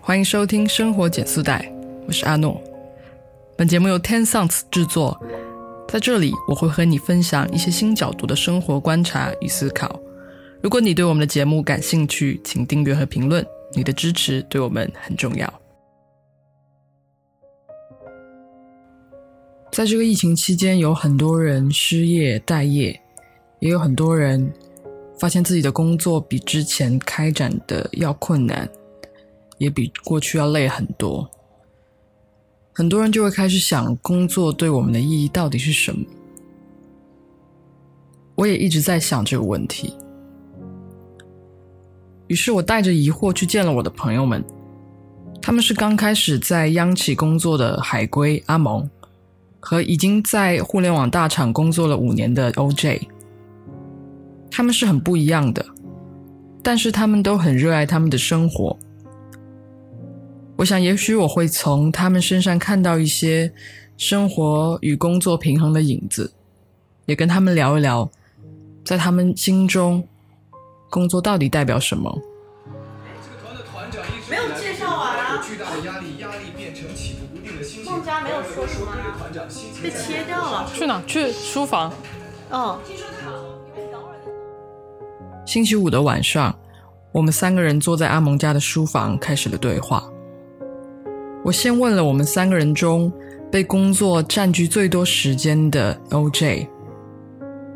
欢迎收听《生活减速带》，我是阿诺。本节目由 Ten Sounds 制作，在这里我会和你分享一些新角度的生活观察与思考。如果你对我们的节目感兴趣，请订阅和评论，你的支持对我们很重要。在这个疫情期间，有很多人失业待业，也有很多人发现自己的工作比之前开展的要困难。也比过去要累很多，很多人就会开始想，工作对我们的意义到底是什么？我也一直在想这个问题。于是我带着疑惑去见了我的朋友们，他们是刚开始在央企工作的海归阿蒙，和已经在互联网大厂工作了五年的 OJ，他们是很不一样的，但是他们都很热爱他们的生活。我想，也许我会从他们身上看到一些生活与工作平衡的影子，也跟他们聊一聊，在他们心中，工作到底代表什么。没有介绍完啊！孟佳没有说什么啊？被切掉了。去哪？去书房。嗯。星期五的晚上，我们三个人坐在阿蒙家的书房，开始了对话。我先问了我们三个人中被工作占据最多时间的 OJ。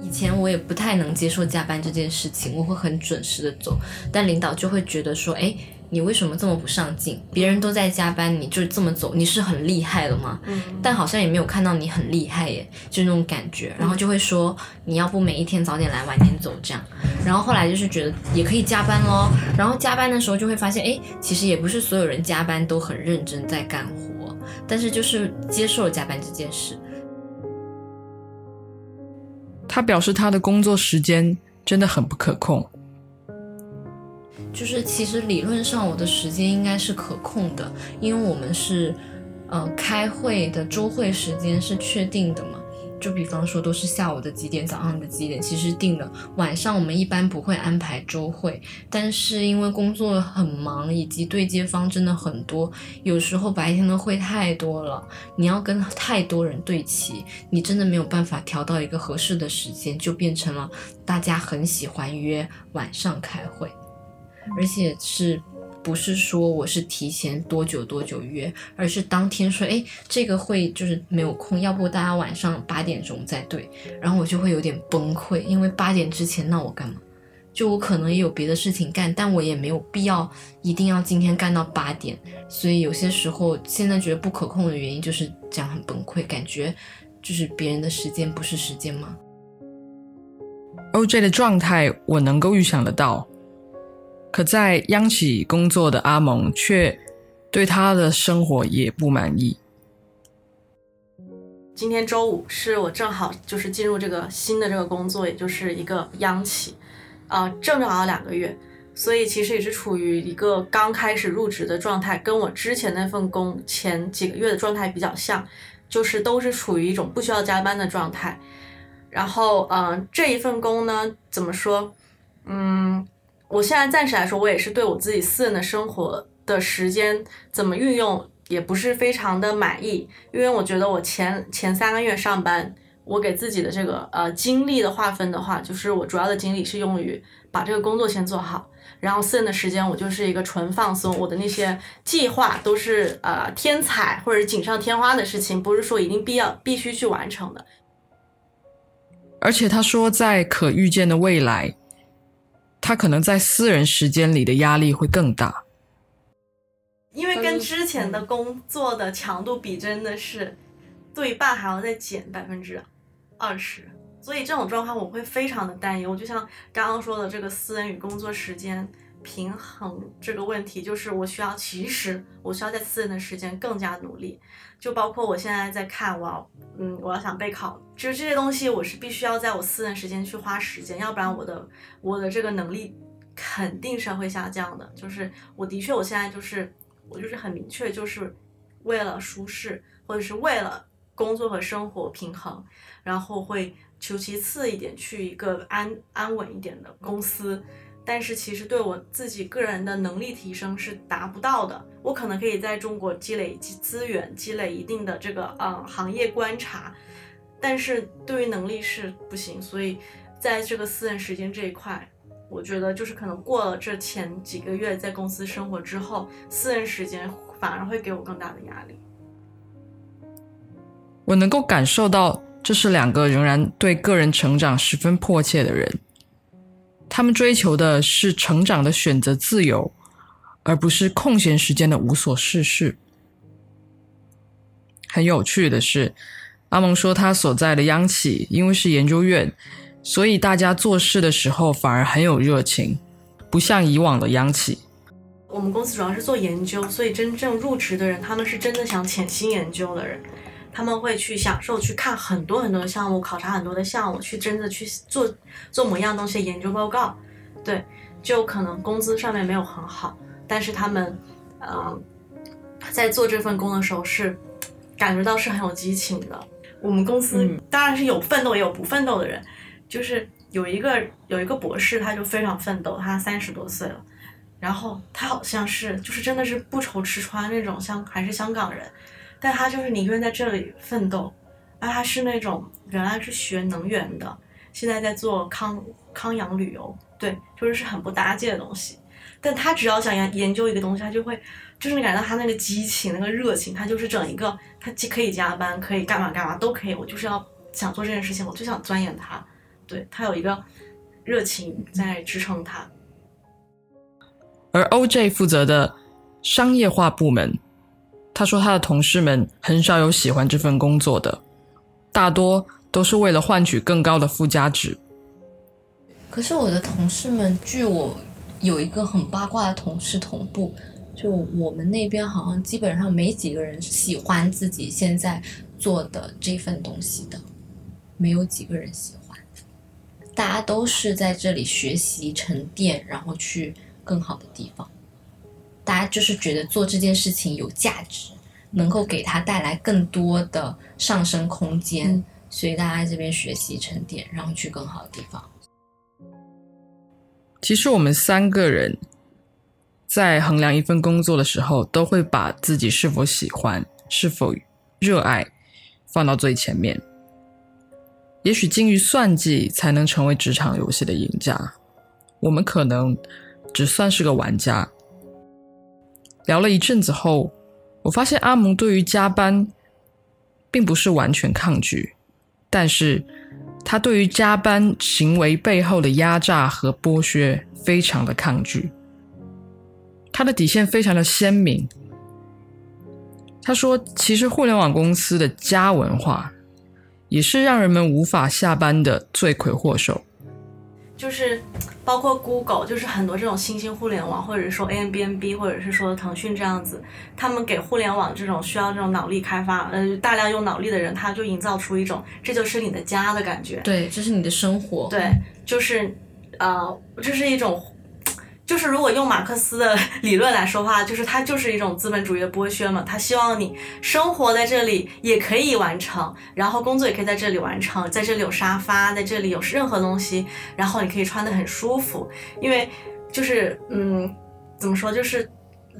以前我也不太能接受加班这件事情，我会很准时的走，但领导就会觉得说，哎。你为什么这么不上进？别人都在加班，你就这么走，你是很厉害了吗？嗯，但好像也没有看到你很厉害耶，就是那种感觉。然后就会说，你要不每一天早点来，晚点走这样。然后后来就是觉得也可以加班咯。然后加班的时候就会发现，哎，其实也不是所有人加班都很认真在干活，但是就是接受了加班这件事。他表示他的工作时间真的很不可控。就是其实理论上我的时间应该是可控的，因为我们是，呃，开会的周会时间是确定的嘛。就比方说都是下午的几点，早上的几点，其实定的。晚上我们一般不会安排周会，但是因为工作很忙，以及对接方真的很多，有时候白天的会太多了，你要跟太多人对齐，你真的没有办法调到一个合适的时间，就变成了大家很喜欢约晚上开会。而且是不是说我是提前多久多久约，而是当天说，哎，这个会就是没有空，要不大家晚上八点钟再对，然后我就会有点崩溃，因为八点之前那我干嘛？就我可能也有别的事情干，但我也没有必要一定要今天干到八点，所以有些时候现在觉得不可控的原因就是这样很崩溃，感觉就是别人的时间不是时间吗？OJ 的状态我能够预想得到。可在央企工作的阿蒙却对他的生活也不满意。今天周五是我正好就是进入这个新的这个工作，也就是一个央企，啊，正正好两个月，所以其实也是处于一个刚开始入职的状态，跟我之前那份工前几个月的状态比较像，就是都是处于一种不需要加班的状态。然后，嗯，这一份工呢，怎么说？嗯。我现在暂时来说，我也是对我自己私人的生活的时间怎么运用，也不是非常的满意。因为我觉得我前前三个月上班，我给自己的这个呃精力的划分的话，就是我主要的精力是用于把这个工作先做好，然后私人的时间我就是一个纯放松，我的那些计划都是呃天才或者锦上添花的事情，不是说一定必要必须去完成的。而且他说，在可预见的未来。他可能在私人时间里的压力会更大，因为跟之前的工作的强度比，真的是对半还要再减百分之二十，所以这种状况我会非常的担忧。就像刚刚说的这个私人与工作时间平衡这个问题，就是我需要，其实我需要在私人的时间更加努力。就包括我现在在看，我要，嗯，我要想备考，就是这些东西，我是必须要在我私人时间去花时间，要不然我的我的这个能力肯定是会下降的。就是我的确，我现在就是我就是很明确，就是为了舒适，或者是为了工作和生活平衡，然后会求其次一点去一个安安稳一点的公司。但是其实对我自己个人的能力提升是达不到的。我可能可以在中国积累资源，积累一定的这个嗯行业观察，但是对于能力是不行。所以在这个私人时间这一块，我觉得就是可能过了这前几个月在公司生活之后，私人时间反而会给我更大的压力。我能够感受到，这是两个仍然对个人成长十分迫切的人。他们追求的是成长的选择自由，而不是空闲时间的无所事事。很有趣的是，阿蒙说他所在的央企因为是研究院，所以大家做事的时候反而很有热情，不像以往的央企。我们公司主要是做研究，所以真正入职的人，他们是真的想潜心研究的人。他们会去享受去看很多很多的项目，考察很多的项目，去真的去做做某样东西的研究报告。对，就可能工资上面没有很好，但是他们，嗯，在做这份工的时候是感觉到是很有激情的。我们公司当然是有奋斗也有不奋斗的人，就是有一个有一个博士，他就非常奋斗，他三十多岁了，然后他好像是就是真的是不愁吃穿那种，像还是香港人。但他就是宁愿在这里奋斗，而他是那种原来是学能源的，现在在做康康养旅游，对，就是是很不搭界的东西。但他只要想研研究一个东西，他就会，就是你感觉到他那个激情、那个热情，他就是整一个，他既可以加班，可以干嘛干嘛都可以。我就是要想做这件事情，我就想钻研它，对他有一个热情在支撑他。而 OJ 负责的商业化部门。他说，他的同事们很少有喜欢这份工作的，大多都是为了换取更高的附加值。可是我的同事们，据我有一个很八卦的同事同步，就我们那边好像基本上没几个人喜欢自己现在做的这份东西的，没有几个人喜欢。大家都是在这里学习沉淀，然后去更好的地方。大家就是觉得做这件事情有价值，能够给他带来更多的上升空间，所以大家这边学习沉淀，然后去更好的地方。其实我们三个人在衡量一份工作的时候，都会把自己是否喜欢、是否热爱放到最前面。也许精于算计才能成为职场游戏的赢家，我们可能只算是个玩家。聊了一阵子后，我发现阿蒙对于加班并不是完全抗拒，但是他对于加班行为背后的压榨和剥削非常的抗拒。他的底线非常的鲜明。他说：“其实互联网公司的加文化，也是让人们无法下班的罪魁祸首。”就是包括 Google，就是很多这种新兴互联网，或者说 A M B N B，或者是说腾讯这样子，他们给互联网这种需要这种脑力开发，呃，大量用脑力的人，他就营造出一种这就是你的家的感觉。对，这是你的生活。对，就是呃，这是一种。就是如果用马克思的 理论来说话，就是它就是一种资本主义的剥削嘛。他希望你生活在这里也可以完成，然后工作也可以在这里完成，在这里有沙发，在这里有任何东西，然后你可以穿得很舒服。因为就是嗯，怎么说，就是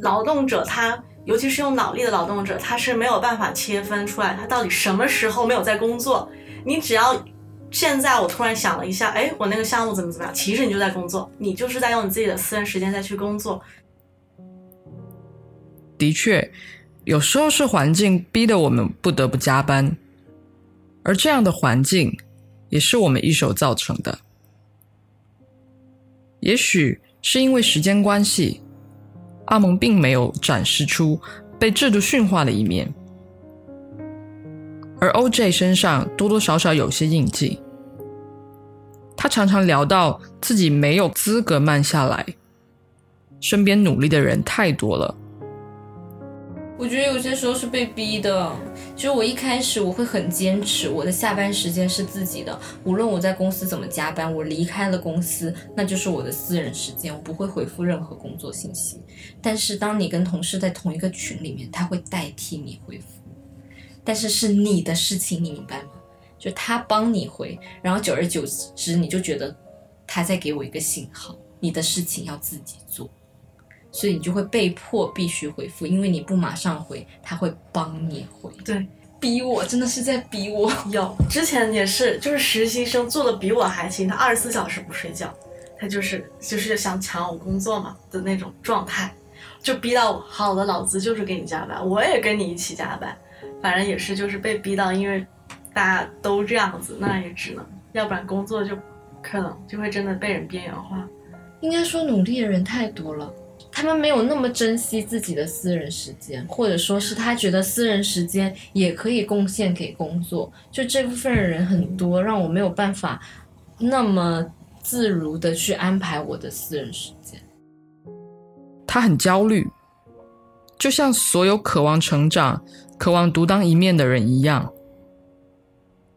劳动者他，尤其是用脑力的劳动者，他是没有办法切分出来他到底什么时候没有在工作。你只要。现在我突然想了一下，哎，我那个项目怎么怎么样？其实你就在工作，你就是在用你自己的私人时间再去工作。的确，有时候是环境逼得我们不得不加班，而这样的环境也是我们一手造成的。也许是因为时间关系，阿蒙并没有展示出被制度驯化的一面。而 OJ 身上多多少少有些印记，他常常聊到自己没有资格慢下来，身边努力的人太多了。我觉得有些时候是被逼的。其实我一开始我会很坚持，我的下班时间是自己的，无论我在公司怎么加班，我离开了公司，那就是我的私人时间，我不会回复任何工作信息。但是当你跟同事在同一个群里面，他会代替你回复。但是是你的事情，你明白吗？就他帮你回，然后久而久之，你就觉得他在给我一个信号，你的事情要自己做，所以你就会被迫必须回复，因为你不马上回，他会帮你回。对，逼我，真的是在逼我。有之前也是，就是实习生做的比我还勤，他二十四小时不睡觉，他就是就是想抢我工作嘛的那种状态，就逼到我，好的，老子就是给你加班，我也跟你一起加班，反正也是就是被逼到，因为大家都这样子，那也只能，要不然工作就可能就会真的被人边缘化。应该说，努力的人太多了，他们没有那么珍惜自己的私人时间，或者说是他觉得私人时间也可以贡献给工作。就这部分人很多，让我没有办法那么自如的去安排我的私人时间。他很焦虑，就像所有渴望成长、渴望独当一面的人一样。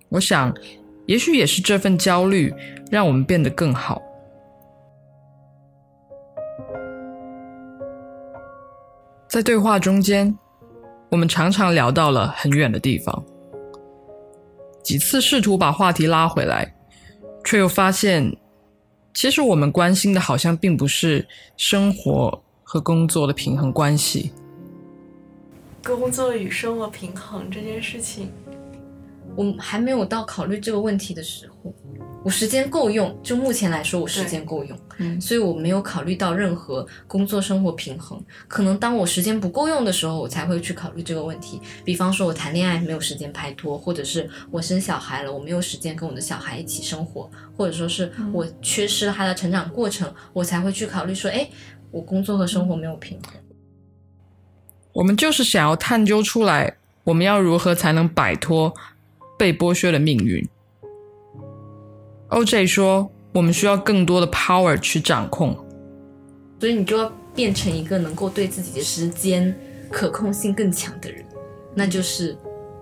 我想，也许也是这份焦虑让我们变得更好。在对话中间，我们常常聊到了很远的地方，几次试图把话题拉回来，却又发现，其实我们关心的好像并不是生活和工作的平衡关系。工作与生活平衡这件事情，我还没有到考虑这个问题的时候。我时间够用，就目前来说，我时间够用，嗯所以我没有考虑到任何工作生活平衡。可能当我时间不够用的时候，我才会去考虑这个问题。比方说，我谈恋爱没有时间拍拖，或者是我生小孩了，我没有时间跟我的小孩一起生活，或者说是我缺失了他的成长过程，我才会去考虑说，哎，我工作和生活没有平衡。我们就是想要探究出来，我们要如何才能摆脱被剥削的命运。OJ 说，我们需要更多的 power 去掌控。所以你就要变成一个能够对自己的时间可控性更强的人，那就是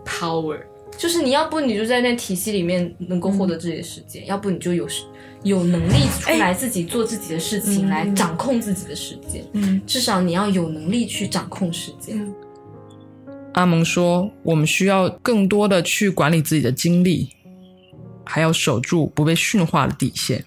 power。就是你要不你就在那体系里面能够获得自己的时间，要不你就有时有能力出来自己做自己的事情，嗯来掌控自己的时间。嗯至少你要有能力去掌控时间。嗯阿蒙说，我们需要更多的去管理自己的精力，还要守住不被驯化的底线。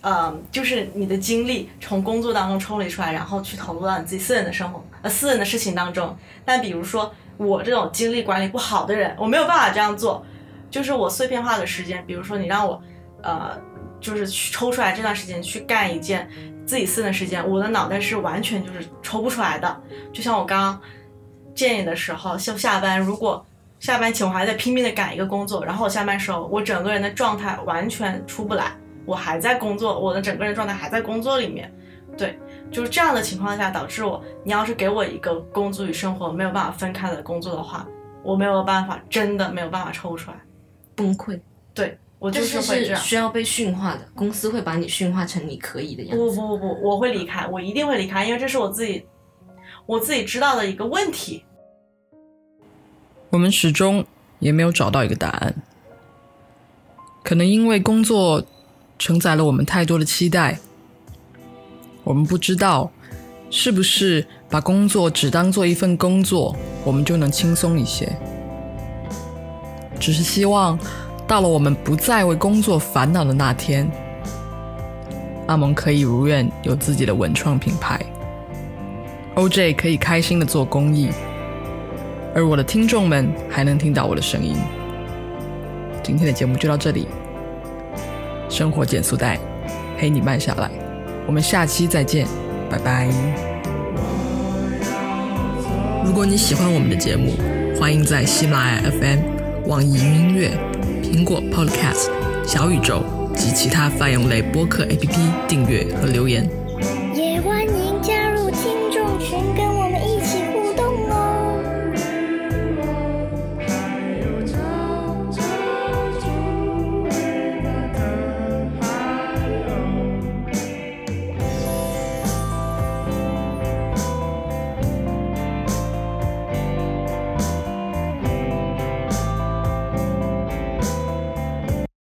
嗯，就是你的精力从工作当中抽离出来，然后去投入到你自己私人的生活、呃私人的事情当中。但比如说我这种精力管理不好的人，我没有办法这样做。就是我碎片化的时间，比如说你让我，呃，就是去抽出来这段时间去干一件自己私人的时间，我的脑袋是完全就是抽不出来的。就像我刚刚见你的时候，下下班如果下班前我还在拼命的赶一个工作，然后我下班时候我整个人的状态完全出不来。我还在工作，我的整个人状态还在工作里面，对，就是这样的情况下导致我，你要是给我一个工作与生活没有办法分开的工作的话，我没有办法，真的没有办法抽出来，崩溃，对我就是是会这样。需要被驯化的，公司会把你驯化成你可以的样子。不不不不，我会离开，我一定会离开，因为这是我自己，我自己知道的一个问题。我们始终也没有找到一个答案，可能因为工作承载了我们太多的期待，我们不知道是不是把工作只当做一份工作，我们就能轻松一些。只是希望到了我们不再为工作烦恼的那天，阿蒙可以如愿有自己的文创品牌，OJ 可以开心的做公益。而我的听众们还能听到我的声音。今天的节目就到这里，生活减速带陪你慢下来，我们下期再见，拜拜。如果你喜欢我们的节目，欢迎在喜马拉雅 FM、网易云音乐、苹果 Podcast、小宇宙及其他泛用类播客 APP 订阅和留言。